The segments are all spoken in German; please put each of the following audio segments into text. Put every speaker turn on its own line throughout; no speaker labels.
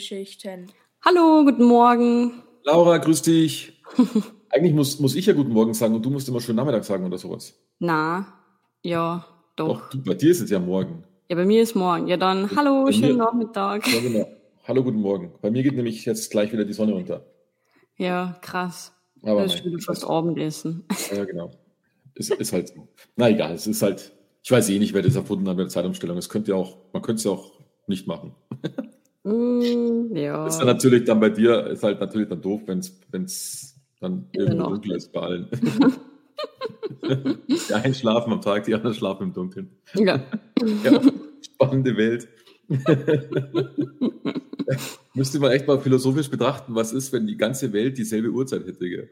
Filmgeschichten.
Hallo, guten Morgen.
Laura, grüß dich. Eigentlich muss, muss ich ja guten Morgen sagen und du musst immer schönen Nachmittag sagen oder sowas.
Na, ja, doch.
Doch, du, bei dir ist es ja morgen.
Ja, bei mir ist morgen. Ja, dann hallo,
Bei
schönen
mir-
Nachmittag.
Ja, genau. Hallo, guten Morgen. Bei mir geht nämlich jetzt gleich wieder die Sonne unter.
Ja, krass.
Aber
das ist fast Abendessen.
Ja, genau. Ist, ist halt so. Na egal, es ist halt, ich weiß eh nicht, wer das erfunden hat mit der Zeitumstellung. Es könnte ja auch, man könnte es ja auch nicht machen.
Mm, ja.
Ist dann natürlich dann bei dir, ist halt natürlich dann doof, wenn es dann irgendwo
Nacht.
dunkel ist bei allen. die einen schlafen am Tag, die anderen schlafen im Dunkeln.
ja.
Ja, spannende Welt. Müsste man echt mal philosophisch betrachten, was ist, wenn die ganze Welt dieselbe Uhrzeit hätte. Gell?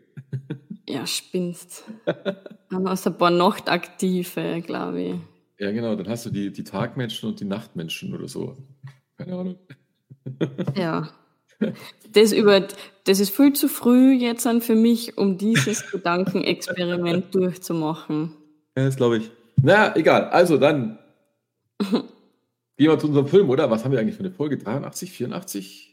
ja, spinnst. Dann hast du ein paar Nachtaktive, glaube ich.
Ja, genau, dann hast du die, die Tagmenschen und die Nachtmenschen oder so. Keine Ahnung.
Ja. Das, über, das ist viel zu früh jetzt an für mich, um dieses Gedankenexperiment durchzumachen.
Ja, das glaube ich. Na, egal. Also dann gehen wir zu unserem Film, oder? Was haben wir eigentlich für eine Folge? 83, 84?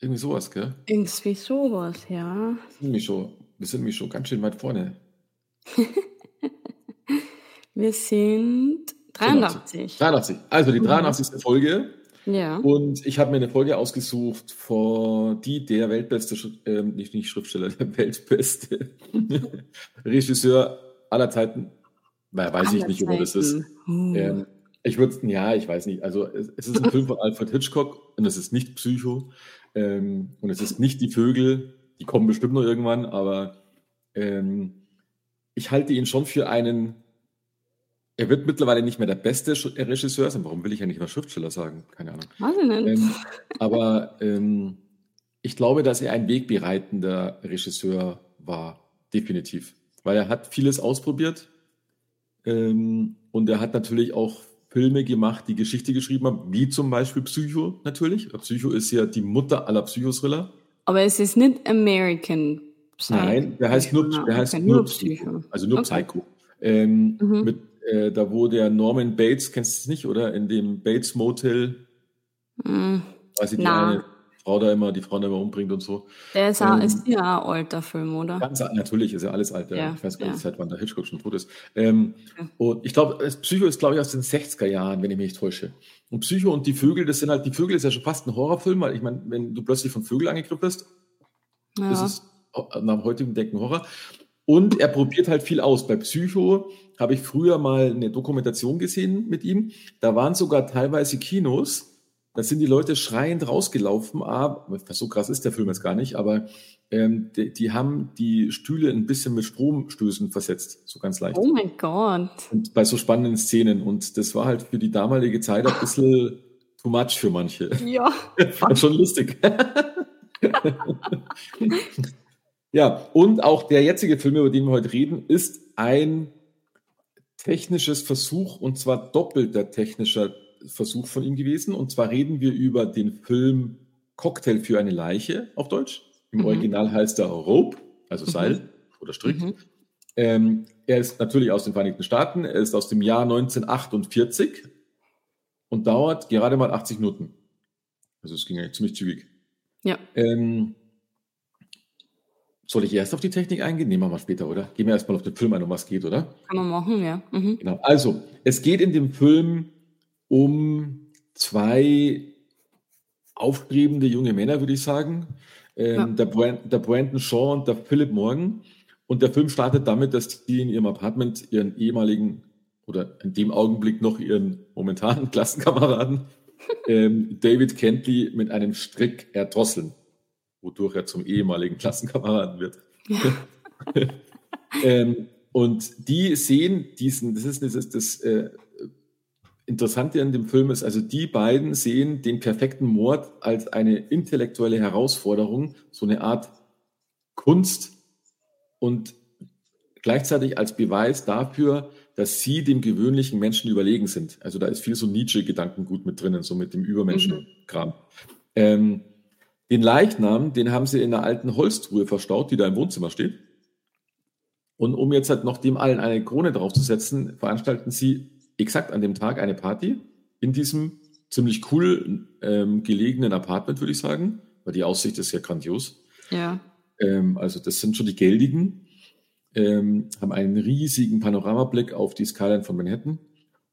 Irgendwie sowas, gell?
Irgendwie sowas, ja.
Wir sind nämlich schon, wir sind nämlich schon ganz schön weit vorne.
Wir sind 83.
83. Also die
Mhm.
83. Folge.
Ja.
Und ich habe mir eine Folge ausgesucht, vor die der weltbeste, ähm, nicht, nicht Schriftsteller, der weltbeste Regisseur aller Zeiten, naja, weiß ich
Aller
nicht, ob das ist.
Zeiten. Hm.
Ähm, ich würde, ja, ich weiß nicht. Also es, es ist ein Film von Alfred Hitchcock und es ist nicht Psycho ähm, und es ist nicht die Vögel, die kommen bestimmt noch irgendwann, aber ähm, ich halte ihn schon für einen. Er wird mittlerweile nicht mehr der beste Sch- Regisseur sein. Warum will ich ja nicht mal Schriftsteller sagen? Keine Ahnung.
Ich nicht.
Ähm, aber ähm, ich glaube, dass er ein wegbereitender Regisseur war, definitiv. Weil er hat vieles ausprobiert ähm, und er hat natürlich auch Filme gemacht, die Geschichte geschrieben haben, wie zum Beispiel Psycho natürlich. Psycho ist ja die Mutter aller Psychothriller.
Aber es ist nicht American Psycho.
Nein, der heißt nur, der heißt nur Psycho. Also nur
Okay.
Psycho. Ähm,
Mhm.
mit, äh, da wo der Norman Bates, kennst du es nicht, oder? In dem Bates Motel,
Mm,
weiß ich, die
Na.
eine Frau da immer, die Frau da immer umbringt und so.
Der ist,
Ähm,
ist ja ein alter Film, oder?
Ganz, natürlich ist ja alles alt. Ja.
Ja,
ich weiß gar
ja.
nicht, seit wann der Hitchcock schon tot ist. Ähm,
Okay.
Und ich glaube, das Psycho ist, glaube ich, aus den 60er Jahren, wenn ich mich nicht täusche. Und Psycho und die Vögel, das sind halt, die Vögel ist ja schon fast ein Horrorfilm, weil ich meine, wenn du plötzlich von Vögeln angegriffen wirst, das
Ja.
ist nach dem heutigen Denken Horror. Und er probiert halt viel aus. Bei Psycho habe ich früher mal eine Dokumentation gesehen mit ihm. Da waren sogar teilweise Kinos. Da sind die Leute schreiend rausgelaufen. Aber, so krass ist der Film jetzt gar nicht, aber ähm, die, die haben die Stühle ein bisschen mit Stromstößen versetzt. So ganz leicht.
Oh mein Gott.
Und bei so spannenden Szenen. Und das war halt für die damalige Zeit ein bisschen too much für manche.
Ja.
War schon lustig. ja, und auch der jetzige Film, über den wir heute reden, ist ein technisches Versuch und zwar doppelter technischer Versuch von ihm gewesen. Und zwar reden wir über den Film Cocktail für eine Leiche auf Deutsch. Im
Mhm.
Original heißt er Rope, also
Mhm.
Seil oder Strick.
Mhm.
Ähm, er ist natürlich aus den Vereinigten Staaten. Er ist aus dem Jahr 1948 und dauert gerade mal 80 Minuten. Also es ging eigentlich ziemlich zügig.
Ja.
Ähm, soll ich erst auf die Technik eingehen? Nehmen wir mal später, oder? Gehen wir erstmal auf den Film ein, um was geht, oder?
Kann man machen, ja. Mhm.
Genau. Also, es geht in dem Film um zwei aufstrebende junge Männer, würde ich sagen. Ähm,
Ja.
der, Brand, der Brandon Shaw und der Philip Morgan. Und der Film startet damit, dass die in ihrem Apartment ihren ehemaligen oder in dem Augenblick noch ihren momentanen Klassenkameraden ähm, David Kentley mit einem Strick erdrosseln, wodurch er zum ehemaligen Klassenkameraden wird. ähm, und die sehen diesen, das ist das, ist das äh, Interessante an dem Film ist, also die beiden sehen den perfekten Mord als eine intellektuelle Herausforderung, so eine Art Kunst und gleichzeitig als Beweis dafür, dass sie dem gewöhnlichen Menschen überlegen sind. Also da ist viel so Nietzsche-Gedankengut mit drinnen, so mit dem Übermenschenkram. Ähm, den Leichnam, den haben sie in einer alten Holztruhe verstaut, die da im Wohnzimmer steht. Und um jetzt halt noch dem allen eine Krone draufzusetzen, veranstalten sie exakt an dem Tag eine Party in diesem ziemlich cool ähm, gelegenen Apartment, würde ich sagen, weil die Aussicht ist ja grandios.
Ja.
Ähm, also das sind schon die Geldigen, ähm, haben einen riesigen Panoramablick auf die Skyline von Manhattan.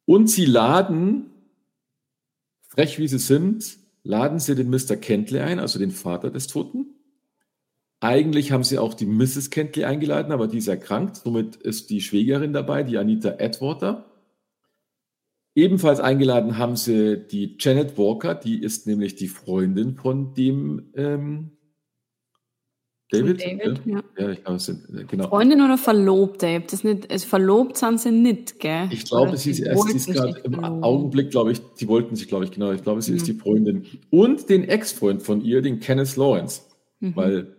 Und sie laden, frech wie sie sind, laden sie den Mr. Kentley ein, also den Vater des Toten. Eigentlich haben sie auch die Mrs. Kentley eingeladen, aber die ist erkrankt. Somit ist die Schwägerin dabei, die Anita Atwater. Ebenfalls eingeladen haben sie die Janet Walker, die ist nämlich die Freundin von dem ähm, David.
David, ja.
ja. ich glaube, es sind, äh, genau.
Freundin oder verlobt, Dave? Das nicht, also verlobt sind sie nicht, gell?
Ich glaube, sie ist erst, sie ist gerade im verloben. Augenblick, glaube ich, die wollten sich, glaube ich, genau, ich glaube, sie mhm. ist die Freundin. Und den Ex-Freund von ihr, den Kenneth Lawrence. Mhm. Weil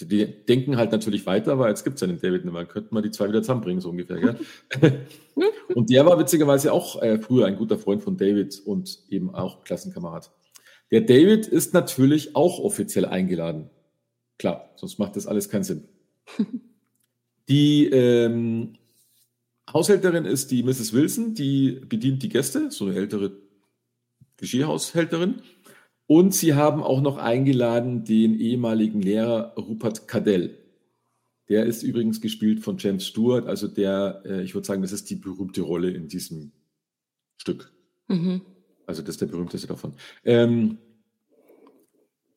die denken halt natürlich weiter, weil jetzt gibt es ja den David nicht mehr. Könnten wir die zwei wieder zusammenbringen, so ungefähr. Gell? und der war witzigerweise auch äh, früher ein guter Freund von David und eben auch Klassenkamerad. Der David ist natürlich auch offiziell eingeladen. Klar, sonst macht das alles keinen Sinn. Die ähm, Haushälterin ist die Mrs. Wilson, die bedient die Gäste, so eine ältere Geschirrhaushälterin. Und sie haben auch noch eingeladen den ehemaligen Lehrer Rupert Cadell. Der ist übrigens gespielt von James Stewart, also der, äh, ich würde sagen, das ist die berühmte Rolle in diesem Stück. Mhm. Also das ist der berühmteste davon. Ähm,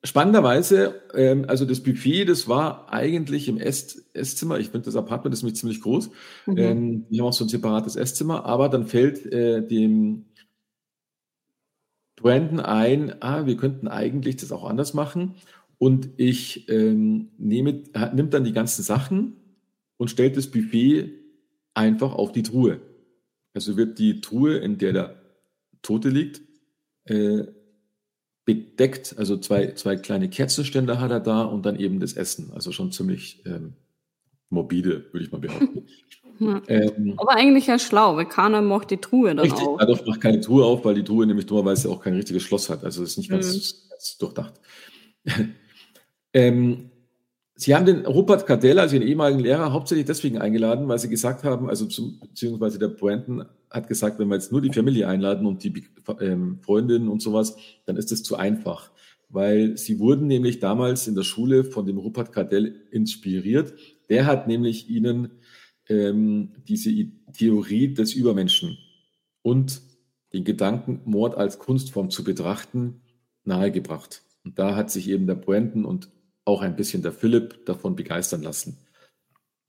spannenderweise, ähm, also das Buffet, das war eigentlich im Ess Esszimmer. Ich finde das Apartment ist nämlich ziemlich groß. Mhm. Ähm, die haben auch so ein separates Esszimmer, aber dann fällt äh, dem Brandon ein, ah, wir könnten eigentlich das auch anders machen. Und ich ähm, nehme, nimmt dann die ganzen Sachen und stellt das Buffet einfach auf die Truhe. Also wird die Truhe, in der der Tote liegt, äh, bedeckt. Also zwei, zwei kleine Kerzenständer hat er da und dann eben das Essen. Also schon ziemlich ähm, morbide, würde ich mal behaupten.
Ja. Ähm, Aber eigentlich ja schlau, weil keiner macht die Truhe dann
richtig, auf. Adolf macht keine Truhe auf, weil die Truhe nämlich dummerweise auch kein richtiges Schloss hat. Also das ist nicht ganz, mhm. ganz durchdacht. ähm, Sie haben den Rupert Cardell, also den ehemaligen Lehrer, hauptsächlich deswegen eingeladen, weil Sie gesagt haben, also zum, beziehungsweise der Brandon hat gesagt, wenn wir jetzt nur die Familie einladen und die ähm, Freundinnen und sowas, dann ist das zu einfach. Weil sie wurden nämlich damals in der Schule von dem Rupert Cardell inspiriert. Der hat nämlich ihnen ähm, diese Theorie des Übermenschen und den Gedanken, Mord als Kunstform zu betrachten, nahegebracht. Und da hat sich eben der Brandon und auch ein bisschen der Philipp davon begeistern lassen.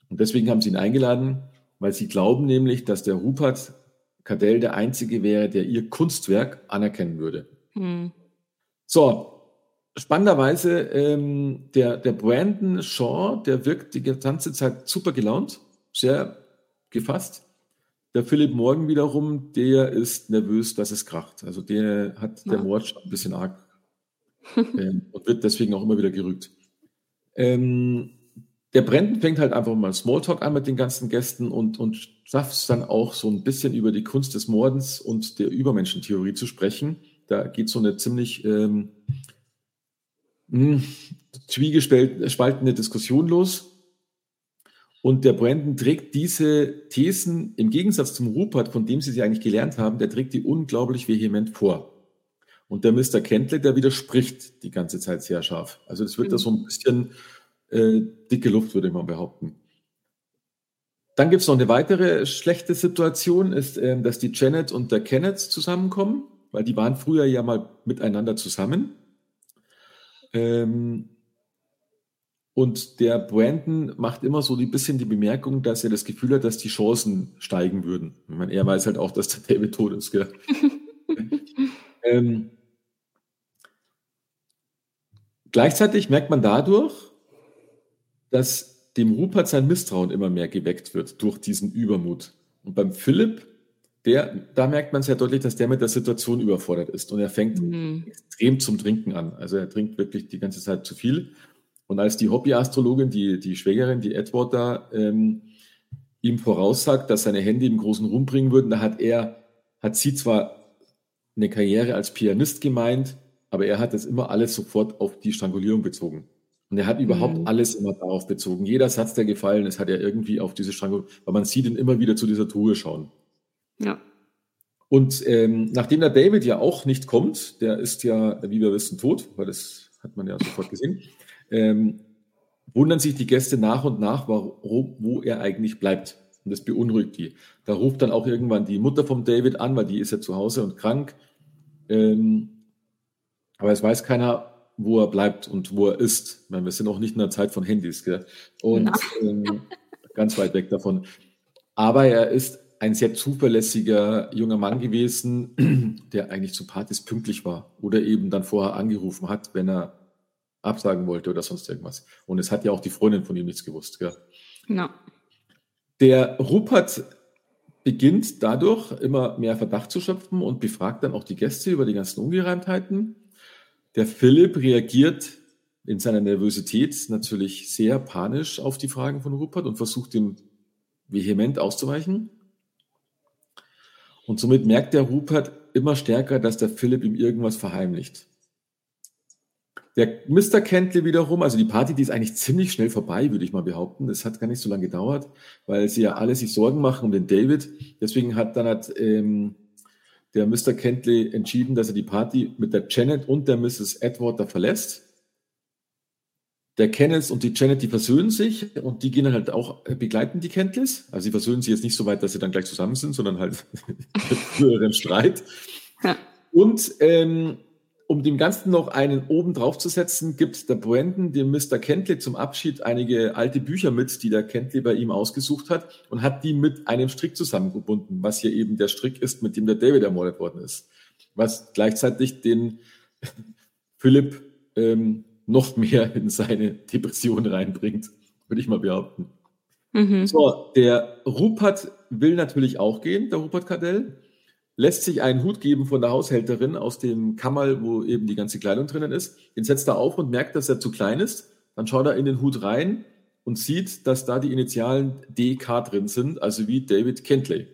Und deswegen haben sie ihn eingeladen, weil sie glauben nämlich, dass der Rupert Cadell der Einzige wäre, der ihr Kunstwerk anerkennen würde. Hm. So, spannenderweise, ähm, der, der Brandon Shaw, der wirkt die ganze Zeit super gelaunt sehr gefasst. Der Philipp Morgan wiederum, der ist nervös, dass es kracht. Also der hat ja. der Mord schon ein bisschen arg ähm, und wird deswegen auch immer wieder gerügt. Ähm, der Brandon fängt halt einfach mal Smalltalk an mit den ganzen Gästen und, und schafft es dann auch so ein bisschen über die Kunst des Mordens und der Übermenschentheorie zu sprechen. Da geht so eine ziemlich ähm, hm, zwiegespaltene Diskussion los. Und der Brandon trägt diese Thesen im Gegensatz zum Rupert, von dem sie sie eigentlich gelernt haben, der trägt die unglaublich vehement vor. Und der Mr. Kentley, der widerspricht die ganze Zeit sehr scharf. Also das wird mhm. da so ein bisschen äh, dicke Luft, würde mal behaupten. Dann gibt es noch eine weitere schlechte Situation, ist, äh, dass die Janet und der Kenneth zusammenkommen, weil die waren früher ja mal miteinander zusammen. Ähm, und der Brandon macht immer so ein bisschen die Bemerkung, dass er das Gefühl hat, dass die Chancen steigen würden. Ich meine, er weiß halt auch, dass der David tot ist. Gell? ähm, gleichzeitig merkt man dadurch, dass dem Rupert sein Misstrauen immer mehr geweckt wird durch diesen Übermut. Und beim Philipp, der, da merkt man sehr deutlich, dass der mit der Situation überfordert ist. Und er fängt mhm. extrem zum Trinken an. Also er trinkt wirklich die ganze Zeit zu viel. Und als die Hobbyastrologin, die, die Schwägerin, die Edward da, ähm, ihm voraussagt, dass seine Hände ihm großen Ruhm bringen würden, da hat er, hat sie zwar eine Karriere als Pianist gemeint, aber er hat das immer alles sofort auf die Strangulierung bezogen. Und er hat überhaupt mhm. alles immer darauf bezogen. Jeder Satz, der gefallen ist, hat er irgendwie auf diese Strangulierung, weil man sieht ihn immer wieder zu dieser Truhe schauen.
Ja.
Und ähm, nachdem der David ja auch nicht kommt, der ist ja, wie wir wissen, tot, weil das hat man ja sofort gesehen, ähm, wundern sich die Gäste nach und nach, warum, wo er eigentlich bleibt. Und das beunruhigt die. Da ruft dann auch irgendwann die Mutter vom David an, weil die ist ja zu Hause und krank. Ähm, aber es weiß keiner, wo er bleibt und wo er ist. Ich meine, wir sind auch nicht in der Zeit von Handys, gell? Und ähm, ganz weit weg davon. Aber er ist ein sehr zuverlässiger junger Mann gewesen, der eigentlich zu Partys pünktlich war oder eben dann vorher angerufen hat, wenn er absagen wollte oder sonst irgendwas. Und es hat ja auch die Freundin von ihm nichts gewusst. Gell?
No.
Der Rupert beginnt dadurch immer mehr Verdacht zu schöpfen und befragt dann auch die Gäste über die ganzen Ungereimtheiten. Der Philipp reagiert in seiner Nervosität natürlich sehr panisch auf die Fragen von Rupert und versucht ihm vehement auszuweichen. Und somit merkt der Rupert immer stärker, dass der Philipp ihm irgendwas verheimlicht. Der Mr. Kentley wiederum, also die Party, die ist eigentlich ziemlich schnell vorbei, würde ich mal behaupten. Es hat gar nicht so lange gedauert, weil sie ja alle sich Sorgen machen um den David. Deswegen hat dann hat, ähm, der Mr. Kentley entschieden, dass er die Party mit der Janet und der Mrs. Edward da verlässt. Der Kenneth und die Janet, die versöhnen sich und die gehen halt auch, begleiten die Kentleys. Also sie versöhnen sich jetzt nicht so weit, dass sie dann gleich zusammen sind, sondern halt früheren Streit. Ja. Und ähm, um dem Ganzen noch einen oben drauf zu setzen, gibt der Brandon dem Mr. Kentley zum Abschied einige alte Bücher mit, die der Kentley bei ihm ausgesucht hat und hat die mit einem Strick zusammengebunden, was hier eben der Strick ist, mit dem der David ermordet worden ist. Was gleichzeitig den Philipp ähm, noch mehr in seine Depression reinbringt, würde ich mal behaupten. Mhm. So, der Rupert will natürlich auch gehen, der Rupert Kardell lässt sich einen Hut geben von der Haushälterin aus dem Kammerl, wo eben die ganze Kleidung drinnen ist. Den setzt er auf und merkt, dass er zu klein ist. Dann schaut er in den Hut rein und sieht, dass da die Initialen DK drin sind, also wie David Kentley.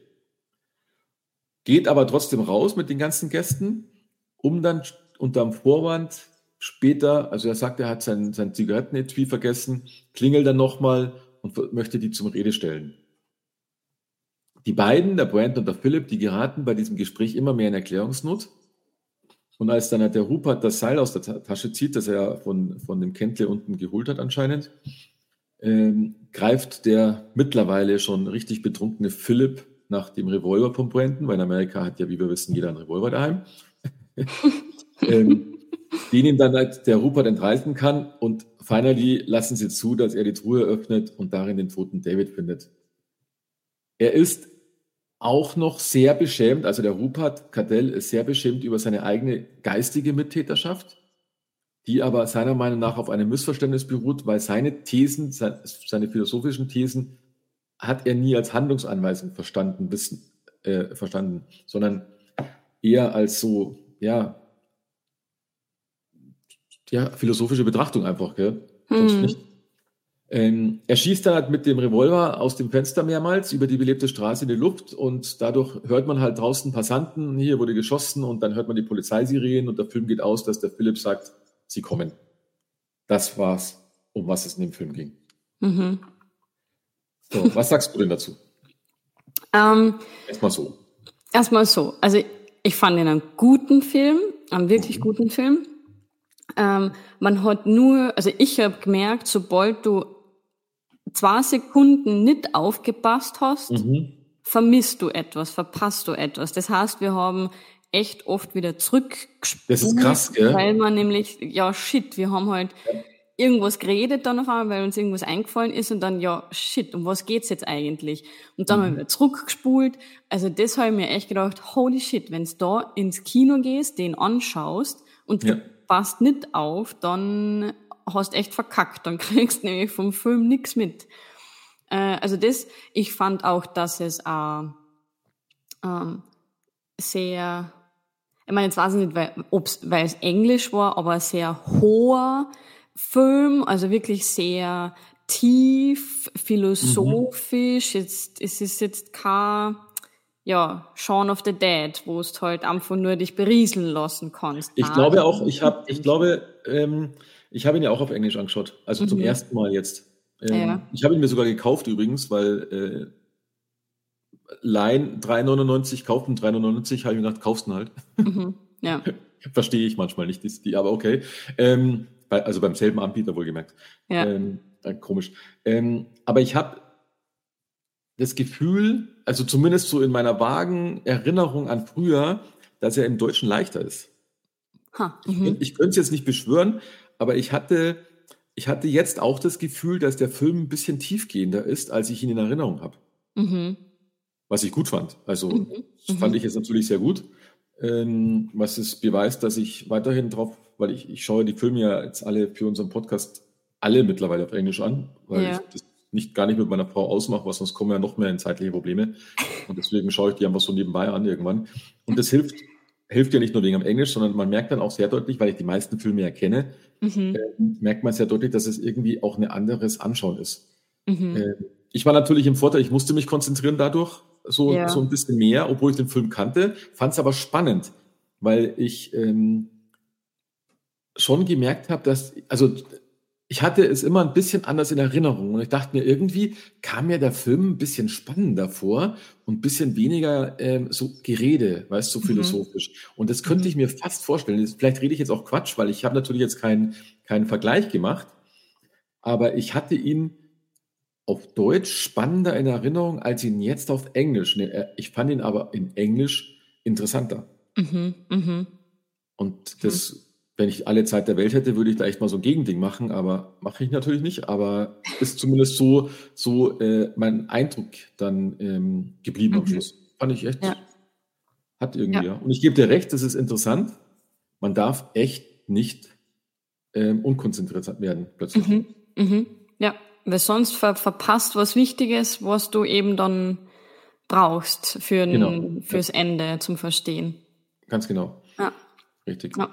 Geht aber trotzdem raus mit den ganzen Gästen, um dann unterm Vorwand später, also er sagt, er hat sein, sein Zigarettenetui vergessen, klingelt dann nochmal und möchte die zum Rede stellen. Die beiden, der Brandon und der Philipp, die geraten bei diesem Gespräch immer mehr in Erklärungsnot. Und als dann der Rupert das Seil aus der Tasche zieht, das er von, von dem Kentle unten geholt hat anscheinend, ähm, greift der mittlerweile schon richtig betrunkene Philipp nach dem Revolver von Brandon, weil in Amerika hat ja, wie wir wissen, jeder einen Revolver daheim. ähm, den ihm dann halt der Rupert entreißen kann und finally lassen sie zu, dass er die Truhe öffnet und darin den toten David findet. Er ist auch noch sehr beschämt, also der Rupert Cadell ist sehr beschämt über seine eigene geistige Mittäterschaft, die aber seiner Meinung nach auf einem Missverständnis beruht, weil seine Thesen, seine philosophischen Thesen hat er nie als Handlungsanweisung verstanden, wissen, äh, verstanden, sondern eher als so, ja, ja, philosophische Betrachtung einfach, gell? Sonst hm. nicht. Ähm, er schießt dann halt mit dem Revolver aus dem Fenster mehrmals über die belebte Straße in die Luft und dadurch hört man halt draußen Passanten, hier wurde geschossen und dann hört man die Polizeisirenen und der Film geht aus, dass der Philipp sagt, sie kommen. Das war's, um was es in dem Film ging. Mhm. So, was sagst du denn dazu?
Ähm,
erstmal so.
Erstmal so. Also ich fand ihn einen guten Film, einen wirklich mhm. guten Film. Ähm, man hat nur, also ich habe gemerkt, sobald du zwei Sekunden nicht aufgepasst hast, mhm. vermisst du etwas, verpasst du etwas. Das heißt, wir haben echt oft wieder zurückgespult.
Das ist krass, gell?
Weil man nämlich, ja, shit, wir haben halt ja. irgendwas geredet dann auf einmal, weil uns irgendwas eingefallen ist und dann, ja, shit, um was geht's jetzt eigentlich? Und dann mhm. haben wir zurückgespult. Also das habe ich mir echt gedacht, holy shit, wenn's da ins Kino gehst, den anschaust und ja. passt nicht auf, dann hast echt verkackt, dann kriegst du nämlich vom Film nichts mit. Äh, also das, ich fand auch, dass es äh, ähm, sehr, ich meine, jetzt weiß ich nicht, weil, ob's, weil es Englisch war, aber sehr hoher Film, also wirklich sehr tief, philosophisch. Mhm. Jetzt, es ist jetzt kein ja, Shaun of the Dead, wo es halt einfach nur dich berieseln lassen kannst.
Ich glaube auch, ich habe, ich glaube, ähm, ich habe ihn ja auch auf Englisch angeschaut, also mhm. zum ersten Mal jetzt. Ähm, ja. Ich habe ihn mir sogar gekauft übrigens, weil Line 3,99 kaufen, 3,99 habe ich mir gedacht, kaufst du halt. Mhm,
ja.
Verstehe ich manchmal nicht, die, die aber okay. Ähm, bei, also beim selben Anbieter wohlgemerkt.
Ja.
Ähm, äh, komisch. Ähm, aber ich habe das Gefühl, also zumindest so in meiner vagen Erinnerung an früher, dass er im Deutschen leichter ist.
Ha,
mhm. ich, ich könnte es jetzt nicht beschwören, aber ich hatte, ich hatte jetzt auch das Gefühl, dass der Film ein bisschen tiefgehender ist, als ich ihn in Erinnerung habe.
Mhm.
Was ich gut fand. Also
Mhm.
das
Mhm.
fand ich jetzt natürlich sehr gut. Ähm, was es beweist, dass ich weiterhin drauf, weil ich, ich schaue die Filme ja jetzt alle für unseren Podcast alle mittlerweile auf Englisch an, weil
Ja.
ich das nicht gar nicht mit meiner Frau ausmache, weil sonst kommen ja noch mehr in zeitliche Probleme. Und deswegen schaue ich die einfach so nebenbei an irgendwann. Und das hilft, hilft ja nicht nur wegen am Englisch, sondern man merkt dann auch sehr deutlich, weil ich die meisten Filme ja kenne,
Mhm.
äh, merkt man sehr deutlich, dass es irgendwie auch ein anderes Anschauen ist.
Mhm.
Äh, ich war natürlich im Vorteil, ich musste mich konzentrieren dadurch, so,
Ja.
so ein bisschen mehr, obwohl ich den Film kannte, fand es aber spannend, weil ich ähm, schon gemerkt habe, dass, also ich hatte es immer ein bisschen anders in Erinnerung und ich dachte mir, irgendwie kam mir der Film ein bisschen spannender vor und ein bisschen weniger ähm, so Gerede, weißt du, so
Mhm.
philosophisch. Und das könnte
Mhm.
ich mir fast vorstellen. Vielleicht rede ich jetzt auch Quatsch, weil ich habe natürlich jetzt keinen keinen Vergleich gemacht, aber ich hatte ihn auf Deutsch spannender in Erinnerung als ihn jetzt auf Englisch. Äh, Ich fand ihn aber in Englisch interessanter.
Mhm. Mhm.
Und das, wenn ich alle Zeit der Welt hätte, würde ich da echt mal so ein Gegending machen, aber mache ich natürlich nicht. Aber ist zumindest so, so äh, mein Eindruck dann ähm, geblieben am
Mhm.
Schluss. Fand ich echt,
Ja.
hat irgendwie,
Ja.
ja. Und ich gebe dir recht, das ist interessant. Man darf echt nicht ähm, unkonzentriert werden plötzlich.
Mhm. Mhm. Ja, weil sonst ver verpasst was Wichtiges, was du eben dann brauchst für
Genau.
fürs Ende zum Verstehen.
Ganz genau.
Ja.
Richtig.
Ja.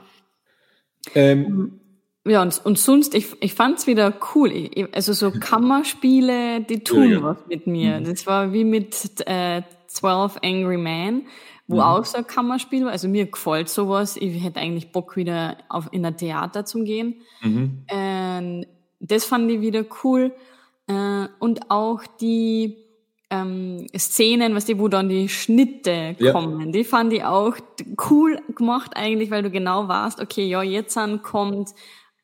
Ähm,
Ja, und, und sonst, ich, ich fand's wieder cool. Ich, also so Kammerspiele, die tun
Ja,
was mit mir.
Mhm.
Das war wie mit äh, 12 Angry Men, wo
Mhm.
auch so ein Kammerspiel war. Also mir gefällt sowas. Ich hätte eigentlich Bock wieder auf, in ein Theater zu gehen.
mhm.
Ähm, das fand ich wieder cool. Äh, und auch die ähm, Szenen, was die, wo dann die Schnitte
Ja.
kommen, die fand ich auch cool gemacht eigentlich, weil du genau warst, okay, ja, jetzt an kommt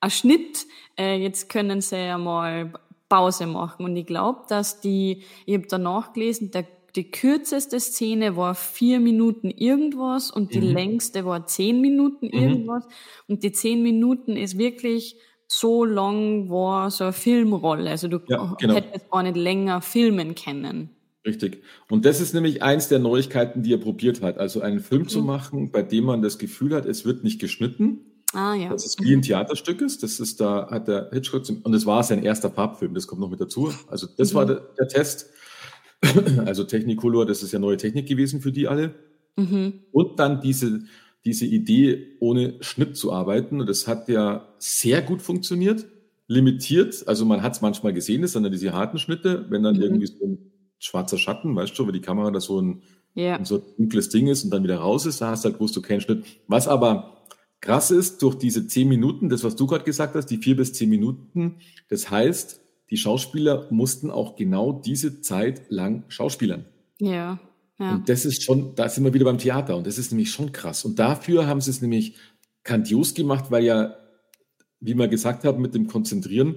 ein Schnitt, äh, jetzt können sie ja mal Pause machen. Und ich glaube, dass die, ich habe danach gelesen, der, die kürzeste Szene war vier Minuten irgendwas und die
Mhm.
längste war zehn Minuten irgendwas. Und die zehn Minuten ist wirklich so lang war so eine Filmrolle. Also du
Ja, genau.
hättest gar nicht länger filmen können.
Richtig. Und das ist nämlich eins der Neuigkeiten, die er probiert hat. Also einen Film zu
Mhm.
machen, bei dem man das Gefühl hat, es wird nicht geschnitten,
Ah ja.
dass es wie ein Theaterstück ist. Das ist, da hat der Hitchcock, zum- und das war sein erster Farbfilm, das kommt noch mit dazu. Also das
Mhm.
war der, der Test. Also Technicolor, das ist ja neue Technik gewesen für die alle.
Mhm.
Und dann diese, diese Idee, ohne Schnitt zu arbeiten. Und das hat ja sehr gut funktioniert. Limitiert, also man hat es manchmal gesehen, das sind dann diese harten Schnitte, wenn dann
Mhm.
irgendwie so ein schwarzer Schatten, weißt du, weil die Kamera da so ein,
Ja.
so ein dunkles Ding ist und dann wieder raus ist, da hast du halt gewusst, du keinen Schnitt. Was aber krass ist, durch diese zehn Minuten, das, was du gerade gesagt hast, die vier bis zehn Minuten, das heißt, die Schauspieler mussten auch genau diese Zeit lang schauspielern.
Ja. Ja.
Und das ist schon, da sind wir wieder beim Theater und das ist nämlich schon krass. Und dafür haben sie es nämlich grandios gemacht, weil ja, wie wir gesagt haben, mit dem Konzentrieren,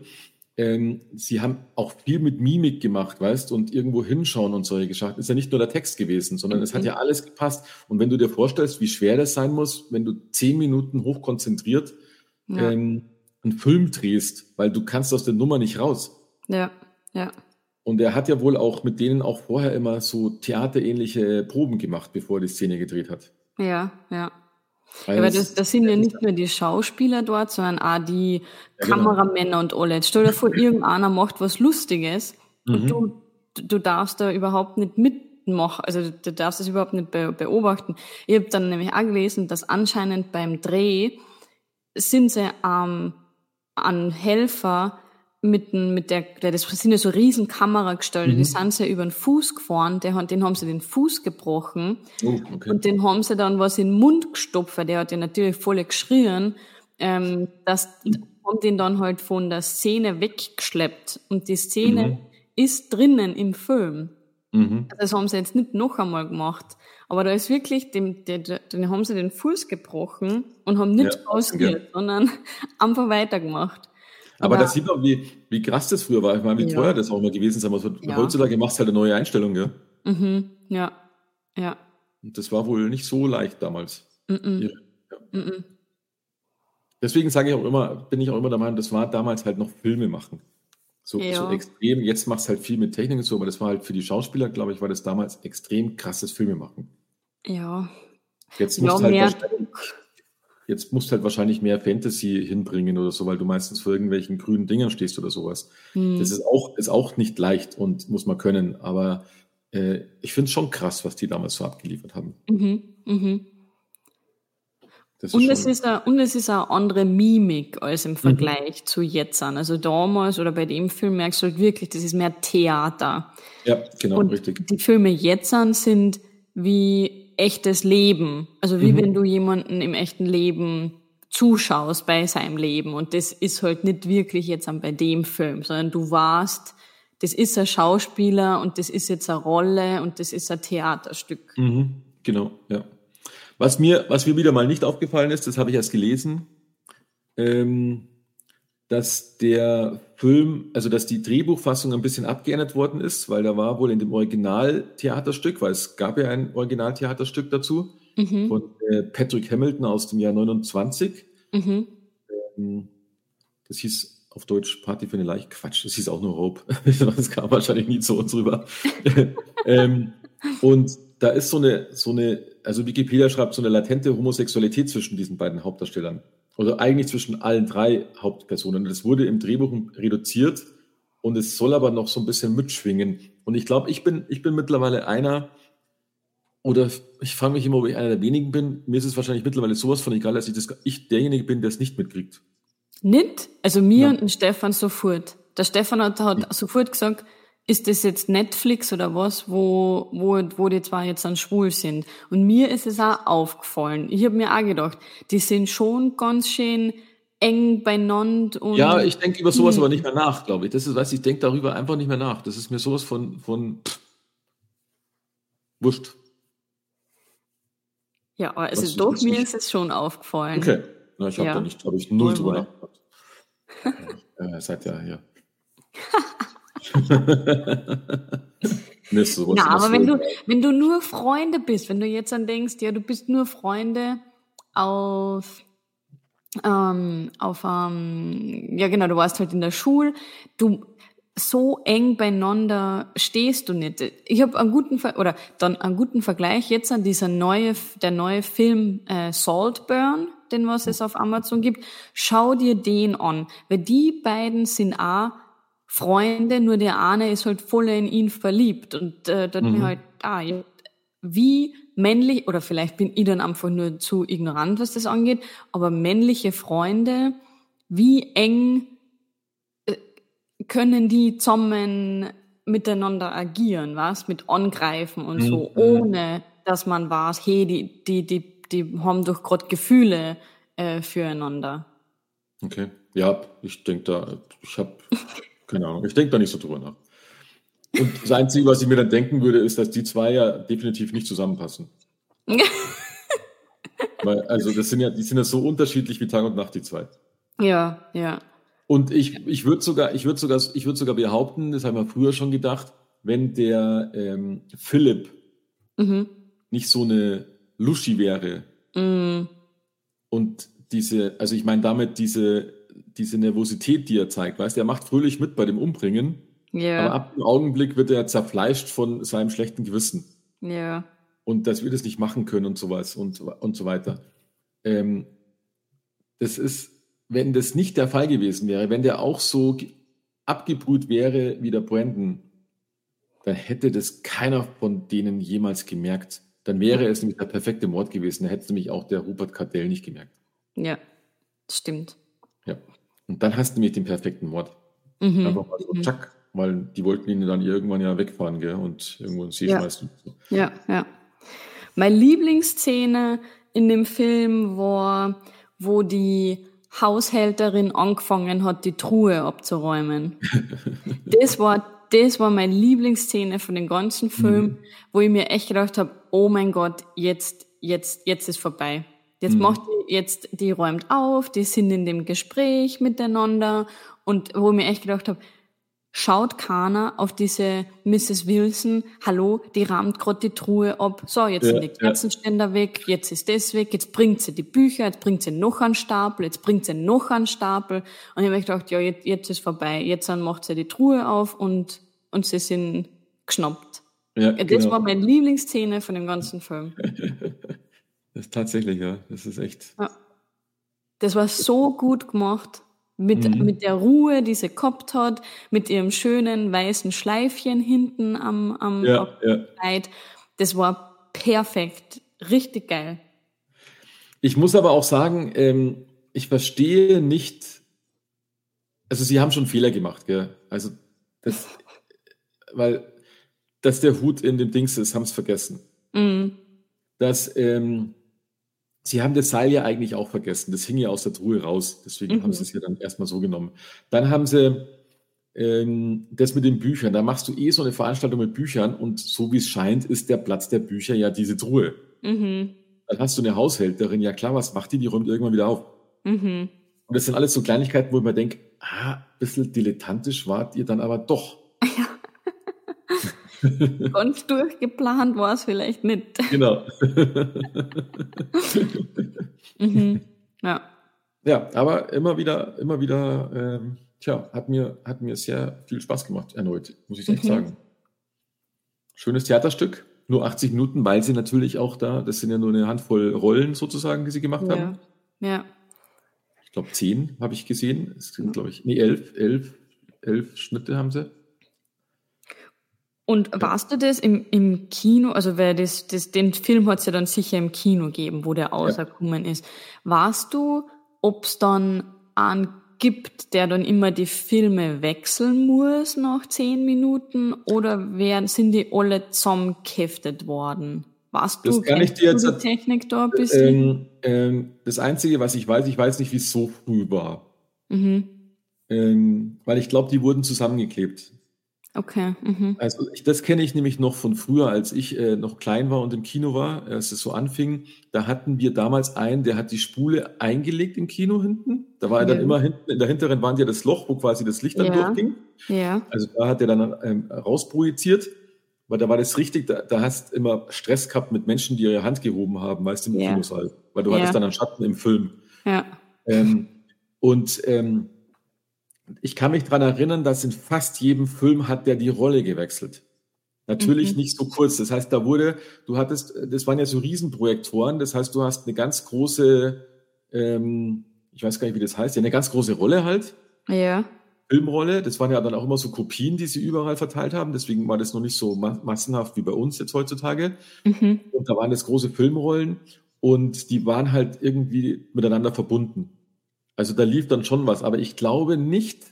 ähm, sie haben auch viel mit Mimik gemacht, weißt, und irgendwo hinschauen und solche Geschichten. Ist ja nicht nur der Text gewesen, sondern es hat
Mhm.
ja alles gepasst. Und wenn du dir vorstellst, wie schwer das sein muss, wenn du zehn Minuten hochkonzentriert
Ja.
ähm, einen Film drehst, weil du kannst aus der Nummer nicht raus.
ja. Ja.
Und er hat ja wohl auch mit denen auch vorher immer so theaterähnliche Proben gemacht, bevor er die Szene gedreht hat.
Ja. Ja. Ja, aber
es-
das, das sind ja nicht nur die Schauspieler dort, sondern auch die
Ja, genau.
Kameramänner und alle. Stell dir vor, irgendeiner macht was Lustiges
Mhm.
und du, du darfst da überhaupt nicht mitmachen, also du darfst das überhaupt nicht be beobachten. Ich habe dann nämlich auch gelesen, dass anscheinend beim Dreh sind sie ähm, an Helfer mit, mit der, der, das sind ja so riesen Kameragestelle, die sind sie über den Fuß gefahren, der, hat- den haben sie den Fuß gebrochen.
Oh, okay.
Und den haben sie dann was in den Mund gestopft, der hat ja natürlich voll geschrien. Ähm, das haben den dann halt von der Szene weggeschleppt. Und die Szene
Mhm.
ist drinnen im Film. Mhm. Das haben sie jetzt nicht noch einmal gemacht. Aber da ist wirklich, dem, den, den haben sie den Fuß gebrochen und haben nicht ja, pausiert, ja. sondern einfach weitergemacht.
Aber, Aber da sieht man, wie, wie krass das früher war. Ich meine, wie ja. teuer das auch mal gewesen ist. Aber ja. heutzutage machst du halt eine neue Einstellung, gell?
Mhm. Ja, ja.
Und das war wohl nicht so leicht damals. Mhm. Ja. Mhm. Deswegen sage ich auch immer, bin ich auch immer der Meinung, das war damals halt noch Filme machen. So, ja. so extrem. Jetzt machst du halt viel mit Technik und so, aber das war halt für die Schauspieler, glaube ich, war das damals extrem krasses Filme machen.
Ja.
Jetzt musst, halt jetzt musst halt wahrscheinlich mehr Fantasy hinbringen oder so, weil du meistens vor irgendwelchen grünen Dingern stehst oder sowas. Hm. Das ist auch, ist auch nicht leicht und muss man können, aber äh, ich finde es schon krass, was die damals so abgeliefert haben.
Mhm. Mhm. Und es, ist a, und es ist eine andere Mimik als im mhm. Vergleich mhm. zu jetzt an. Also damals oder bei dem Film merkst du halt wirklich, das ist mehr Theater.
Ja, genau,
und
richtig.
Die Filme jetzt an sind wie echtes Leben. Also wie mhm. wenn du jemanden im echten Leben zuschaust bei seinem Leben. Und das ist halt nicht wirklich jetzt bei dem Film, sondern du warst, das ist ein Schauspieler und das ist jetzt eine Rolle und das ist ein Theaterstück.
Mhm. Genau, ja. Was mir, was mir wieder mal nicht aufgefallen ist, das habe ich erst gelesen, ähm, dass der Film, also dass die Drehbuchfassung ein bisschen abgeändert worden ist, weil da war wohl in dem Originaltheaterstück, weil es gab ja ein Originaltheaterstück dazu, mhm. von äh, Patrick Hamilton aus dem Jahr 29. Mhm. Ähm, das hieß auf Deutsch Party für eine Leiche. Quatsch, das hieß auch nur Hope. das kam wahrscheinlich nie zu uns rüber. ähm, und da ist so eine, so eine, also Wikipedia schreibt so eine latente Homosexualität zwischen diesen beiden Hauptdarstellern. Oder also eigentlich zwischen allen drei Hauptpersonen. Das wurde im Drehbuch reduziert und es soll aber noch so ein bisschen mitschwingen. Und ich glaube, ich bin, ich bin mittlerweile einer, oder ich frage mich immer, ob ich einer der wenigen bin. Mir ist es wahrscheinlich mittlerweile sowas von egal, dass ich, das, ich derjenige bin, der es nicht mitkriegt.
Nicht? Also mir ja. und Stefan sofort. Der Stefan hat, hat ja. sofort gesagt, ist das jetzt Netflix oder was, wo, wo, wo die zwei jetzt dann schwul sind. Und mir ist es auch aufgefallen. Ich habe mir auch gedacht, die sind schon ganz schön eng beieinander. Und
ja, ich denke über sowas hm. aber nicht mehr nach, glaube ich. Das ist, was ich denke darüber einfach nicht mehr nach. Das ist mir sowas von, von pff, wurscht.
Ja, aber also doch, mir ist es schon aufgefallen.
Okay. Na, ich habe ja. da nicht, habe ich null drüber nachgedacht. ja, ihr seid ja hier.
so, Na, aber wenn du, wenn du nur Freunde bist, wenn du jetzt dann denkst, ja, du bist nur Freunde auf, ähm, auf, ähm, ja genau, du warst halt in der Schule, du, so eng beieinander stehst du nicht. Ich habe einen guten Ver oder dann einen guten Vergleich jetzt an dieser neue der neue Film äh, Saltburn, den was es auf Amazon gibt. Schau dir den an, weil die beiden sind auch Freunde, nur der eine ist halt voll in ihn verliebt und äh, dann mhm. mir halt, ah, wie männlich, oder vielleicht bin ich dann einfach nur zu ignorant, was das angeht, aber männliche Freunde, wie eng äh, können die zusammen miteinander agieren, was? Mit angreifen und mhm. so, ohne dass man weiß, hey, die, die, die, die haben doch gerade Gefühle äh, füreinander.
Okay. Ja, ich denke da, ich habe keine Ahnung. Ich denke da nicht so drüber nach. Und das Einzige, was ich mir dann denken würde, ist, dass die zwei ja definitiv nicht zusammenpassen. Weil, also das sind ja, die sind ja so unterschiedlich wie Tag und Nacht, die zwei.
Ja, ja.
Und ich, ich würde sogar, ich würde sogar, ich würde sogar behaupten, das haben wir früher schon gedacht, wenn der ähm, Philipp mhm. nicht so eine Luschi wäre mhm. und diese, also ich meine damit diese diese Nervosität, die er zeigt. Weißt du, er macht fröhlich mit bei dem Umbringen, ja. aber ab dem Augenblick wird er zerfleischt von seinem schlechten Gewissen.
Ja.
Und dass wir das nicht machen können und sowas und, und so weiter. Ähm, das ist, wenn das nicht der Fall gewesen wäre, wenn der auch so abgebrüht wäre wie der Brandon, dann hätte das keiner von denen jemals gemerkt. Dann wäre es nämlich der perfekte Mord gewesen. Da hätte nämlich auch der Rupert Cardell nicht gemerkt.
Ja, stimmt.
Ja. Und dann hast du nämlich den perfekten Mord. Mhm. Einfach mal so, mhm. tschack, weil die wollten ihn dann irgendwann ja wegfahren, gell, und irgendwo ins See
ja.
schmeißen.
Ja, ja. Meine Lieblingsszene in dem Film war, wo die Haushälterin angefangen hat, die Truhe abzuräumen. das war das war meine Lieblingsszene von dem ganzen Film, mhm. wo ich mir echt gedacht habe, oh mein Gott, jetzt, jetzt, jetzt ist vorbei. Jetzt mhm. macht die, jetzt, die räumt auf, die sind in dem Gespräch miteinander und wo ich mir echt gedacht habe, schaut keiner auf diese Mrs. Wilson, hallo, die rahmt gerade die Truhe ab, so, jetzt ja, sind die Kerzenständer ja. weg, jetzt ist das weg, jetzt bringt sie die Bücher, jetzt bringt sie noch einen Stapel, jetzt bringt sie noch einen Stapel. Und ich habe gedacht, ja, jetzt, jetzt ist vorbei, jetzt dann macht sie die Truhe auf und, und sie sind geschnappt. Ja, das genau. war meine Lieblingsszene von dem ganzen Film.
das ist tatsächlich, ja, das ist echt. Ja.
Das war so gut gemacht. Mit, mhm. mit der Ruhe, die sie gehabt hat, mit ihrem schönen weißen Schleifchen hinten am, am ja, Kleid. Ja. Das war perfekt. Richtig geil.
Ich muss aber auch sagen, ähm, ich verstehe nicht, also sie haben schon Fehler gemacht, gell? Also das, weil, dass der Hut in dem Dings ist, haben es vergessen. Mhm. Dass, ähm, Sie haben das Seil ja eigentlich auch vergessen. Das hing ja aus der Truhe raus. Deswegen mhm. haben sie es ja dann erstmal so genommen. Dann haben sie ähm, das mit den Büchern. Da machst du eh so eine Veranstaltung mit Büchern und so wie es scheint, ist der Platz der Bücher ja diese Truhe. Mhm. Dann hast du eine Haushälterin. Ja klar, was macht die? Die räumt irgendwann wieder auf. Mhm. Und das sind alles so Kleinigkeiten, wo ich mir denke, ah, ein bisschen dilettantisch wart ihr dann aber doch.
Ganz durchgeplant war es vielleicht nicht.
Genau. mhm. Ja. Ja, aber immer wieder, immer wieder, ähm, tja, hat mir, hat mir sehr viel Spaß gemacht, erneut, muss ich echt mhm. sagen. Schönes Theaterstück, nur 80 Minuten, weil sie natürlich auch da, das sind ja nur eine Handvoll Rollen sozusagen, die sie gemacht ja. haben. Ja. Ich glaube, zehn habe ich gesehen. Es sind, glaube ich, nee, elf, elf, elf Schnitte haben sie.
Und warst du das im, im Kino, also weil das, das, den Film hat es ja dann sicher im Kino gegeben, wo der auserkommen ja. ist. Warst du, ob es dann einen gibt, der dann immer die Filme wechseln muss nach zehn Minuten oder werden, sind die alle zusammengeheftet worden? Warst
das
du,
kann ich dir jetzt,
die Technik da ein bisschen?
Ähm, ähm, das Einzige, was ich weiß, ich weiß nicht, wie es so früh war. Mhm. Ähm, weil ich glaube, die wurden zusammengeklebt.
Okay. Mhm.
Also ich, das kenne ich nämlich noch von früher, als ich äh, noch klein war und im Kino war, als es so anfing. Da hatten wir damals einen, der hat die Spule eingelegt im Kino hinten. Da war er dann immer hinten, in der hinteren Wand ja das Loch, wo quasi das Licht dann ja. durchging. Ja. Also da hat er dann ähm, rausprojiziert. Weil da war das richtig, da, da hast immer Stress gehabt mit Menschen, die ihre Hand gehoben haben, weißt du, im ja. Kinosaal. Weil du hattest dann einen Schatten im Film. Ja. Ähm, und ähm, ich kann mich daran erinnern, dass in fast jedem Film hat der die Rolle gewechselt. Natürlich mhm. nicht so kurz. Das heißt, da wurde, du hattest, das waren ja so Riesenprojektoren. Das heißt, du hast eine ganz große, ähm, ich weiß gar nicht, wie das heißt, ja, eine ganz große Rolle halt.
Ja.
Filmrolle. Das waren ja dann auch immer so Kopien, die sie überall verteilt haben. Deswegen war das noch nicht so massenhaft wie bei uns jetzt heutzutage. Mhm. Und da waren das große Filmrollen und die waren halt irgendwie miteinander verbunden. Also da lief dann schon was, aber ich glaube nicht,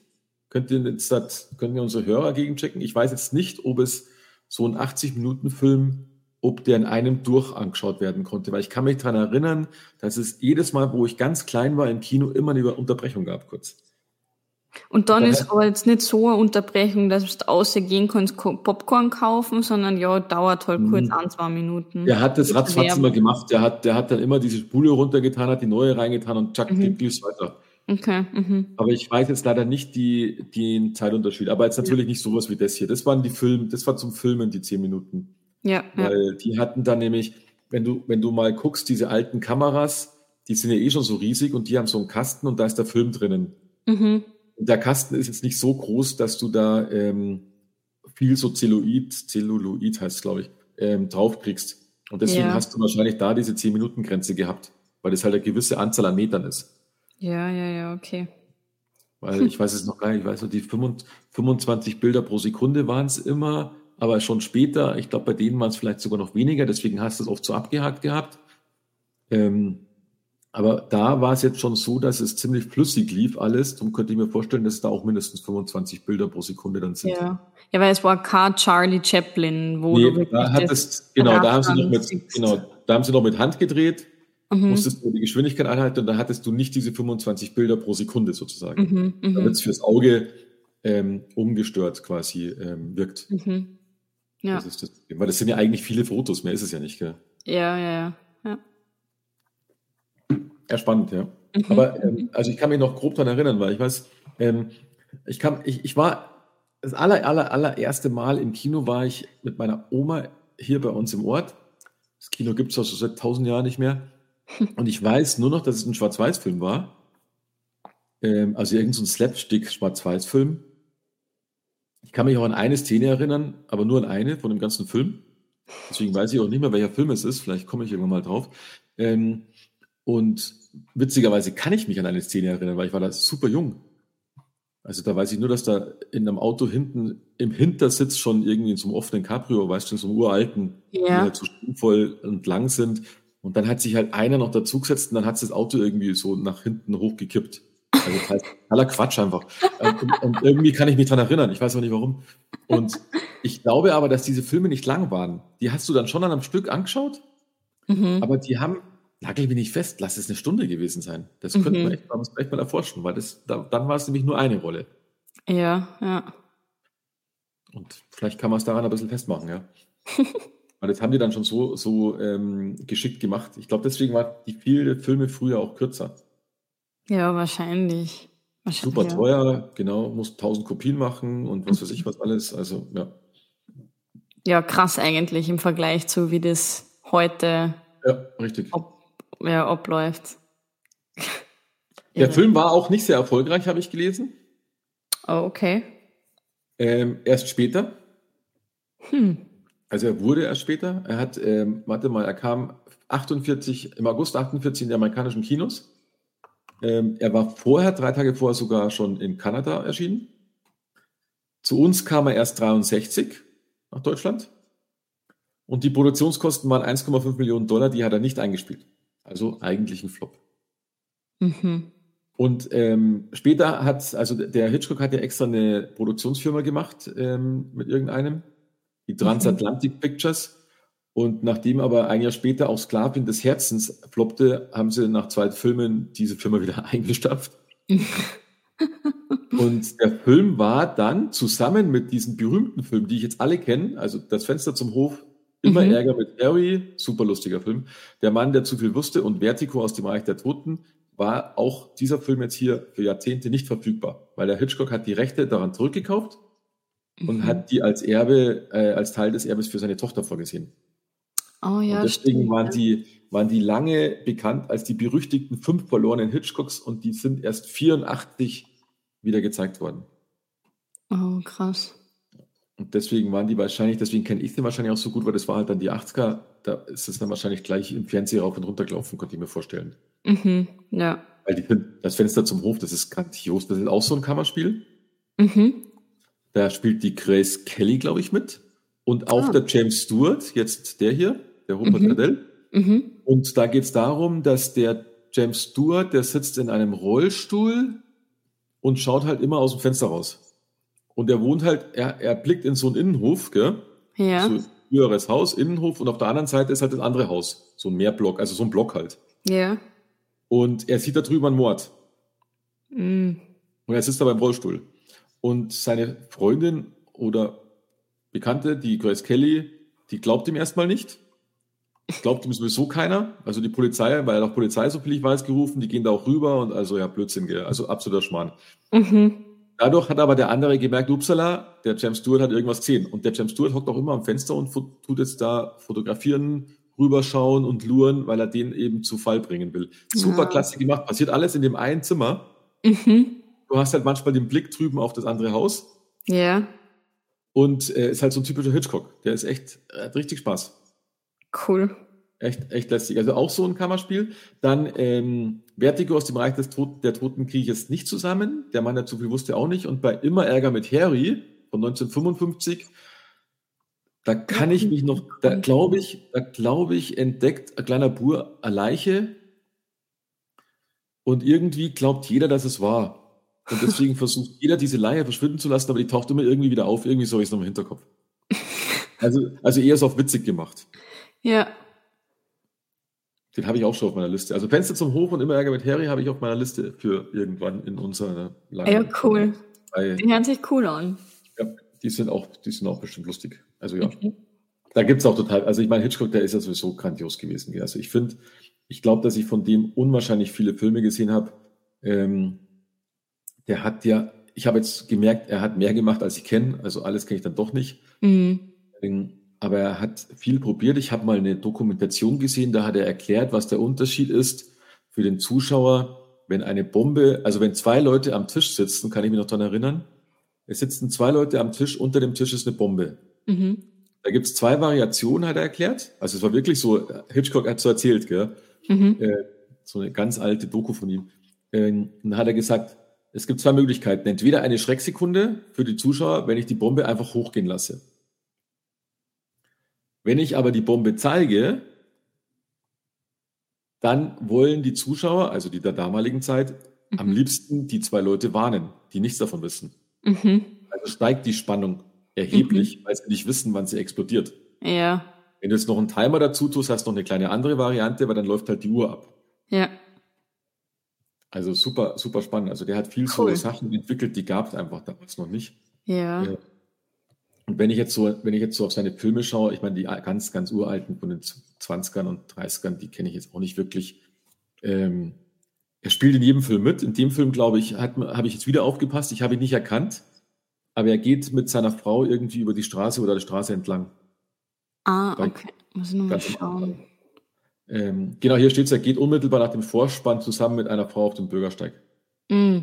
könnt ihr jetzt können wir unsere Hörer gegenchecken. Ich weiß jetzt nicht, ob es so ein 80-Minuten-Film, ob der in einem durch angeschaut werden konnte, weil ich kann mich daran erinnern, dass es jedes Mal, wo ich ganz klein war im Kino, immer eine Unterbrechung gab kurz.
Und dann ist aber jetzt nicht so eine Unterbrechung, dass du rausgehen kannst, Popcorn kaufen, sondern ja, dauert halt kurz mhm. ein, zwei Minuten.
Der hat das ratzfatz immer gemacht. Der hat, der hat dann immer diese Spule runtergetan, hat die neue reingetan und zack, mhm. lief weiter. Okay. Mhm. Aber ich weiß jetzt leider nicht die, den Zeitunterschied. Aber jetzt natürlich ja. nicht sowas wie das hier. Das waren die Film, das war zum Filmen, die zehn Minuten. Ja. Weil ja. die hatten dann nämlich, wenn du, wenn du mal guckst, diese alten Kameras, die sind ja eh schon so riesig und die haben so einen Kasten und da ist der Film drinnen. Mhm der Kasten ist jetzt nicht so groß, dass du da ähm, viel so Zelluloid, Zelluloid heißt es, glaube ich, ähm, draufkriegst. Und deswegen ja. hast du wahrscheinlich da diese 10-Minuten-Grenze gehabt, weil das halt eine gewisse Anzahl an Metern ist.
Ja, ja, ja, okay.
Weil ich weiß es noch gar nicht, ich weiß noch, die 25 Bilder pro Sekunde waren es immer, aber schon später, ich glaube, bei denen waren es vielleicht sogar noch weniger, deswegen hast du es oft so abgehakt gehabt. Ähm, aber da war es jetzt schon so, dass es ziemlich flüssig lief alles. Darum könnte ich mir vorstellen, dass da auch mindestens 25 Bilder pro Sekunde dann sind.
Ja, ja weil es war kein Charlie Chaplin, wo
nee, du da hattest, genau, da haben sie noch mit, genau, da haben sie noch mit Hand gedreht, mhm. musstest du die Geschwindigkeit einhalten und da hattest du nicht diese 25 Bilder pro Sekunde sozusagen. Mhm, mh. Damit es fürs Auge ähm, ungestört quasi ähm, wirkt. Mhm. Ja. Das das, weil das sind ja eigentlich viele Fotos, mehr ist es ja nicht, gell?
Ja, ja, ja. Ja,
ja spannend, ja. Mhm. Aber ähm, also ich kann mich noch grob daran erinnern, weil ich weiß, ähm, ich, kam, ich, ich war das aller, aller, allererste Mal im Kino war ich mit meiner Oma hier bei uns im Ort. Das Kino gibt es also seit tausend Jahren nicht mehr. Und ich weiß nur noch, dass es ein Schwarz-Weiß-Film war. Ähm, also irgendein so Slapstick-Schwarz-Weiß-Film. Ich kann mich auch an eine Szene erinnern, aber nur an eine von dem ganzen Film. Deswegen weiß ich auch nicht mehr, welcher Film es ist. Vielleicht komme ich irgendwann mal drauf. Ähm, und witzigerweise kann ich mich an eine Szene erinnern, weil ich war da super jung. Also da weiß ich nur, dass da in einem Auto hinten im Hintersitz schon irgendwie in so einem offenen Cabrio, weißt du, so einem uralten, ja. die halt so voll und lang sind. Und dann hat sich halt einer noch dazugesetzt und dann hat das Auto irgendwie so nach hinten hochgekippt. Also das heißt, aller Quatsch einfach. Und, und, irgendwie kann ich mich dran erinnern. Ich weiß auch nicht warum. Und ich glaube aber, dass diese Filme nicht lang waren. Die hast du dann schon an einem Stück angeschaut, mhm. aber die haben nagel mich nicht fest, lass es eine Stunde gewesen sein. Das mhm. könnte man echt, man echt mal erforschen, weil das, da, dann war es nämlich nur eine Rolle.
Ja, ja.
Und vielleicht kann man es daran ein bisschen festmachen, ja. weil das haben die dann schon so, so ähm, geschickt gemacht. Ich glaube, deswegen waren die vielen Filme früher auch kürzer.
Ja, wahrscheinlich. wahrscheinlich
Super teuer, genau, muss 1000 Kopien machen und was weiß ich was alles. Also, ja.
Ja, krass eigentlich im Vergleich zu, wie das heute
ja, richtig.
Ob ja, abläuft.
Der Film war auch nicht sehr erfolgreich, habe ich gelesen.
Oh, okay.
Ähm, erst später. Hm. Also er wurde erst später. Er hat, ähm, warte mal, er kam 48, im August 48 in die amerikanischen Kinos. Ähm, er war vorher, drei Tage vorher sogar schon in Kanada erschienen. Zu uns kam er erst 63 nach Deutschland. Und die Produktionskosten waren 1,5 Millionen Dollar, die hat er nicht eingespielt. Also eigentlich ein Flop. Mhm. Und ähm, später hat, also der Hitchcock hat ja extra eine Produktionsfirma gemacht ähm, mit irgendeinem, die Transatlantic mhm. Pictures. Und nachdem aber ein Jahr später auch Sklavin des Herzens floppte, haben sie nach zwei Filmen diese Firma wieder eingestapft. und der Film war dann zusammen mit diesen berühmten Filmen, die ich jetzt alle kenne, also Das Fenster zum Hof, Immer mhm. Ärger mit Harry, super lustiger Film. Der Mann, der zu viel wusste und Vertigo aus dem Reich der Toten war auch dieser Film jetzt hier für Jahrzehnte nicht verfügbar, weil der Hitchcock hat die Rechte daran zurückgekauft mhm. und hat die als Erbe, äh, als Teil des Erbes für seine Tochter vorgesehen. Oh ja. Und deswegen stimmt, waren die, waren die lange bekannt als die berüchtigten fünf verlorenen Hitchcocks und die sind erst 84 wieder gezeigt worden.
Oh, krass.
Und deswegen waren die wahrscheinlich, deswegen kenne ich sie wahrscheinlich auch so gut, weil das war halt dann die 80er, da ist es dann wahrscheinlich gleich im Fernseher rauf und runter gelaufen, konnte ich mir vorstellen.
Mhm, ja.
Weil die, das Fenster zum Hof, das ist grandios. Das ist auch so ein Kammerspiel. Mhm. Da spielt die Grace Kelly, glaube ich, mit. Und auch ah. der James Stewart, jetzt der hier, der Rupert mhm. Adele. Mhm. Und da geht es darum, dass der James Stewart, der sitzt in einem Rollstuhl und schaut halt immer aus dem Fenster raus. Und er wohnt halt, er, er blickt in so einen Innenhof, gell? Ja. So ein höheres Haus, Innenhof, und auf der anderen Seite ist halt das andere Haus. So ein Mehrblock, also so ein Block halt.
Ja.
Und er sieht da drüben einen Mord. Mhm. Und er sitzt da beim Rollstuhl. Und seine Freundin oder Bekannte, die Grace Kelly, die glaubt ihm erstmal nicht. Glaubt ihm sowieso keiner. Also die Polizei, weil er auch Polizei, so viel ich weiß, gerufen, die gehen da auch rüber und also ja, Blödsinn, gell? also absoluter Schmarrn. Mhm. Dadurch hat aber der andere gemerkt, upsala, der James Stewart hat irgendwas gesehen. Und der James Stewart hockt auch immer am Fenster und tut jetzt da fotografieren, rüberschauen und luren, weil er den eben zu Fall bringen will. Super ja. klasse gemacht. Passiert alles in dem einen Zimmer. Mhm. Du hast halt manchmal den Blick drüben auf das andere Haus.
Ja.
Und äh, ist halt so ein typischer Hitchcock. Der ist echt, hat richtig Spaß.
Cool.
Echt, echt lästig. Also auch so ein Kammerspiel. Dann ähm, Vertigo aus dem Reich des Tod der Toten kriege ich jetzt nicht zusammen. Der Mann, der zu viel wusste, auch nicht. Und bei Immer Ärger mit Harry von 1955, da kann ich mich noch, da glaube ich, da glaube ich, entdeckt ein kleiner Bur eine Leiche. Und irgendwie glaubt jeder, dass es war. Und deswegen versucht jeder, diese Leiche verschwinden zu lassen, aber die taucht immer irgendwie wieder auf. Irgendwie so ist es noch im Hinterkopf. Also, also eher so auf witzig gemacht.
Ja.
Den habe ich auch schon auf meiner Liste. Also Fenster zum Hof und immer Ärger mit Harry habe ich auf meiner Liste für irgendwann in unserer
langen. Ja, cool.
drei.
Die hören sich cool an.
Ja, die sind auch, die sind auch bestimmt lustig. Also ja. Mhm. Da gibt es auch total, also ich meine, Hitchcock, der ist ja sowieso grandios gewesen. Also ich finde, ich glaube, dass ich von dem unwahrscheinlich viele Filme gesehen habe. Ähm, der hat ja, ich habe jetzt gemerkt, er hat mehr gemacht, als ich kenne. Also alles kenne ich dann doch nicht. Mhm. Aber er hat viel probiert. Ich habe mal eine Dokumentation gesehen, da hat er erklärt, was der Unterschied ist für den Zuschauer, wenn eine Bombe, also wenn zwei Leute am Tisch sitzen, kann ich mich noch daran erinnern, es sitzen zwei Leute am Tisch, unter dem Tisch ist eine Bombe. Mhm. Da gibt es zwei Variationen, hat er erklärt. Also es war wirklich so, Hitchcock hat so erzählt, gell? Mhm. Äh, so eine ganz alte Doku von ihm. Äh, und dann hat er gesagt, es gibt zwei Möglichkeiten. Entweder eine Schrecksekunde für die Zuschauer, wenn ich die Bombe einfach hochgehen lasse. Wenn ich aber die Bombe zeige, dann wollen die Zuschauer, also die der damaligen Zeit, mhm. am liebsten die zwei Leute warnen, die nichts davon wissen. Mhm. Also steigt die Spannung erheblich, mhm. weil sie nicht wissen, wann sie explodiert.
Ja.
Wenn du jetzt noch einen Timer dazu tust, hast du noch eine kleine andere Variante, weil dann läuft halt die Uhr ab.
Ja.
Also super, super spannend. Also der hat viel cool. so Sachen entwickelt, die gab es einfach damals noch nicht.
Ja. ja.
Und wenn ich jetzt so, wenn ich jetzt so auf seine Filme schaue, ich meine, die ganz, ganz uralten von den 20ern und 30ern, die kenne ich jetzt auch nicht wirklich. Ähm, er spielt in jedem Film mit. In dem Film, glaube ich, habe ich jetzt wieder aufgepasst. Ich habe ihn nicht erkannt, aber er geht mit seiner Frau irgendwie über die Straße oder die Straße entlang.
Ah, okay. Muss ich nochmal schauen.
Ähm, genau, hier steht es, er geht unmittelbar nach dem Vorspann zusammen mit einer Frau auf dem Bürgersteig. Mm.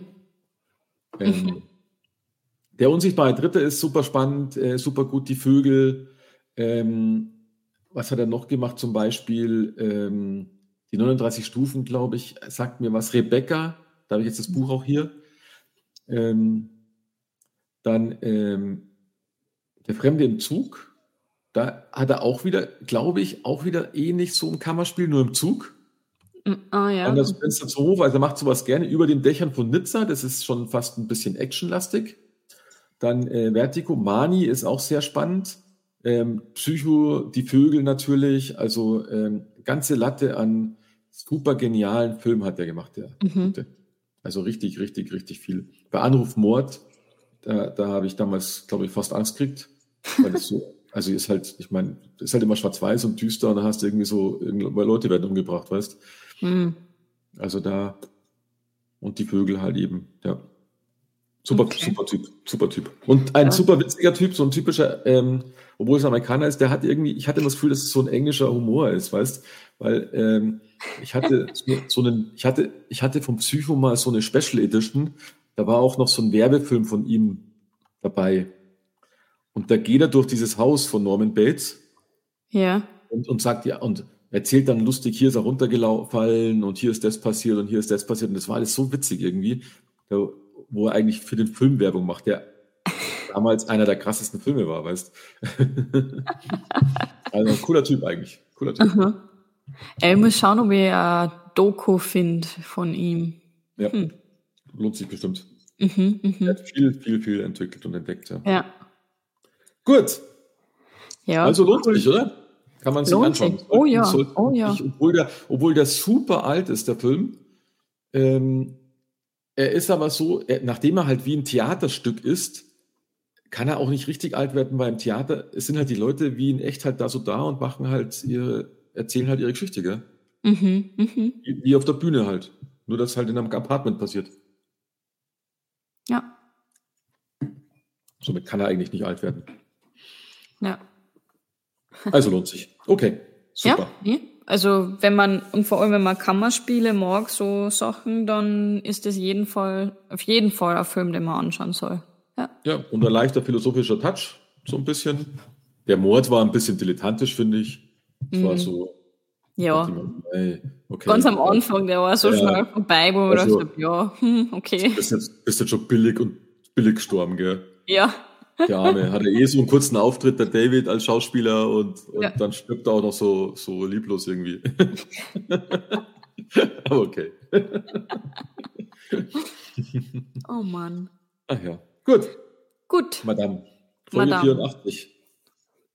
Ähm. Der unsichtbare Dritte ist super spannend, äh, super gut, die Vögel. Ähm, was hat er noch gemacht? Zum Beispiel ähm, die 39 Stufen, glaube ich, sagt mir was. Rebecca, da habe ich jetzt das Buch auch hier. Ähm, dann ähm, Der Fremde im Zug da hat er auch wieder, glaube ich, auch wieder ähnlich so ein Kammerspiel, nur im Zug.
Ah, ja.
An das Fenster zum Hof, also er macht sowas gerne über den Dächern von Nizza, das ist schon fast ein bisschen actionlastig. Dann äh, Vertigo, Mani ist auch sehr spannend. Ähm, Psycho, die Vögel natürlich, also ähm, ganze Latte an super genialen Filmen hat er gemacht, der. Mhm. Also richtig, richtig, richtig viel. Bei Anruf Mord, da, da habe ich damals, glaube ich, fast Angst gekriegt, weil das so also ist halt, ich meine, ist halt immer schwarz-weiß und düster und dann hast du irgendwie so, weil Leute werden umgebracht, weißt mhm. Also da, und die Vögel halt eben, ja. Super, okay. super Typ, super Typ. Und ein ja. super witziger Typ, so ein typischer, ähm, obwohl es Amerikaner ist, der hat irgendwie, ich hatte immer das Gefühl, dass es so ein englischer Humor ist, weißt Weil ähm, ich hatte so, so einen, ich hatte, ich hatte vom Psycho mal so eine Special Edition, da war auch noch so ein Werbefilm von ihm dabei. Und da geht er durch dieses Haus von Norman Bates.
Ja.
Und, und sagt ja, und erzählt dann lustig, hier ist er runtergefallen und hier ist das passiert und hier ist das passiert. Und das war alles so witzig irgendwie, wo er eigentlich für den Film Werbung macht, der damals einer der krassesten Filme war, weißt Also ein cooler Typ eigentlich. Cooler Typ.
Uh Ich muss schauen, ob ich ein Doku finde von ihm.
Ja, hm. lohnt sich bestimmt. Mhm, mh. Er hat viel, viel, viel entwickelt und entdeckt.
Ja. ja.
Gut. Ja. Also lohnt sich, oder? Kann man sich anschauen.
Oh ja. Oh ja.
Obwohl, der, obwohl der super alt ist, der Film. Ähm, er ist aber so, er, nachdem er halt wie ein Theaterstück ist, kann er auch nicht richtig alt werden, weil im Theater es sind halt die Leute wie in echt halt da so da und machen halt ihre, erzählen halt ihre Geschichte, gell? Mhm, mh. wie, auf der Bühne halt. Nur, dass halt in einem Apartment passiert.
Ja.
Somit kann er eigentlich nicht alt werden.
Ja.
Also lohnt sich. Okay, super.
Ja, also wenn man, und vor allem wenn man Kammerspiele mag, so Sachen, dann ist das jeden Fall, auf jeden Fall ein Film, den man anschauen soll. Ja,
ja und ein leichter philosophischer Touch, so ein bisschen. Der Mord war ein bisschen dilettantisch, finde ich. Es mhm. war so.
Ja. Okay, Ganz am Anfang, der war so ja, schnell vorbei, wo man also, dachte, ja, hm, okay.
Bist jetzt, bist jetzt schon billig und billig gestorben, gell?
Ja.
Der Arme hatte eh so einen kurzen Auftritt, der David als Schauspieler und, und ja. dann stirbt er auch noch so, so lieblos irgendwie. Aber okay.
oh Mann.
Ach ja. Gut.
Gut.
Madame. Folge Madame. 84.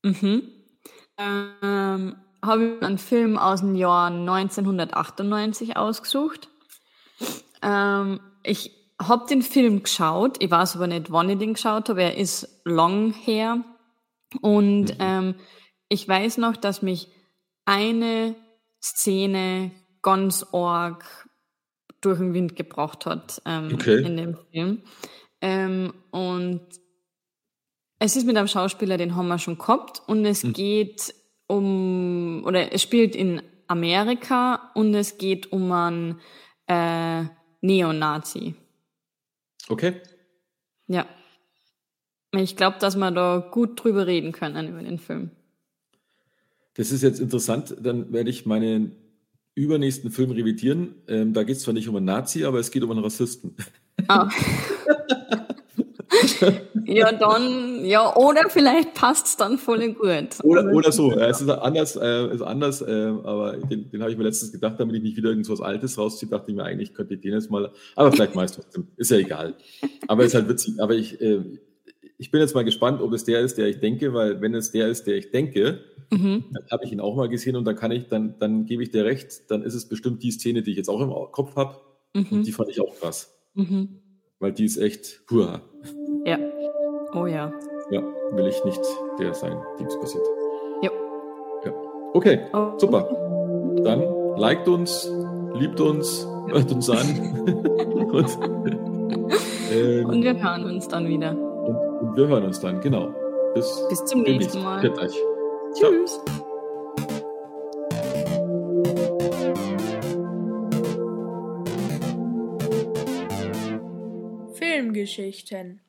Mhm. Ähm, habe ich einen Film aus dem Jahr 1998 ausgesucht. Ähm, ich habe den Film geschaut. Ich weiß aber nicht, wann ich den geschaut habe. Er ist lang her. Und mhm. ähm, ich weiß noch, dass mich eine Szene ganz arg durch den Wind gebracht hat ähm, okay. in dem Film. Ähm, und es ist mit einem Schauspieler, den haben wir schon gehabt. Und es mhm. geht um, oder es spielt in Amerika und es geht um einen äh, Neonazi.
Okay.
Ja. Ich glaube, dass wir da gut drüber reden können über den Film.
Das ist jetzt interessant. Dann werde ich meinen übernächsten Film revidieren. Ähm, da geht es zwar nicht um einen Nazi, aber es geht um einen Rassisten. Ah.
ja, dann, ja, oder vielleicht passt es dann voll gut.
Oder, oder so. Ja, es ist anders, äh, ist anders äh, aber den, den habe ich mir letztens gedacht, damit ich nicht wieder irgendwas Altes rausziehe, dachte ich mir eigentlich, könnte ich den jetzt mal, aber vielleicht meist trotzdem. Ist ja egal. Aber ist halt witzig. Aber ich, äh, ich bin jetzt mal gespannt, ob es der ist, der ich denke, weil wenn es der ist, der ich denke, mhm. dann habe ich ihn auch mal gesehen und dann kann ich, dann, dann gebe ich dir recht, dann ist es bestimmt die Szene, die ich jetzt auch im Kopf habe. Mhm. Und die fand ich auch krass. Mhm. Weil die ist echt, hurra.
Ja. Oh ja.
Ja, will ich nicht der sein, dem es passiert. Ja. ja. Okay, oh. super. Dann liked uns, liebt uns, hört uns an.
und, ähm, und, wir hören uns dann wieder.
Und, und wir hören uns dann, genau.
Bis, Bis zum nächsten Mal.
Tschüss.
Filmgeschichten